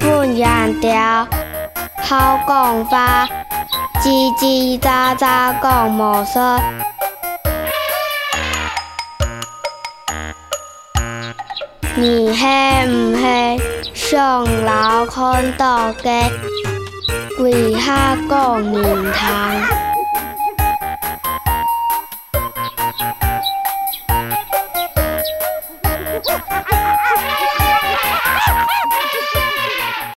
不养鸟，好讲花，叽叽喳喳讲没说。你黑唔黑？上樓看到嘅跪下個面癱。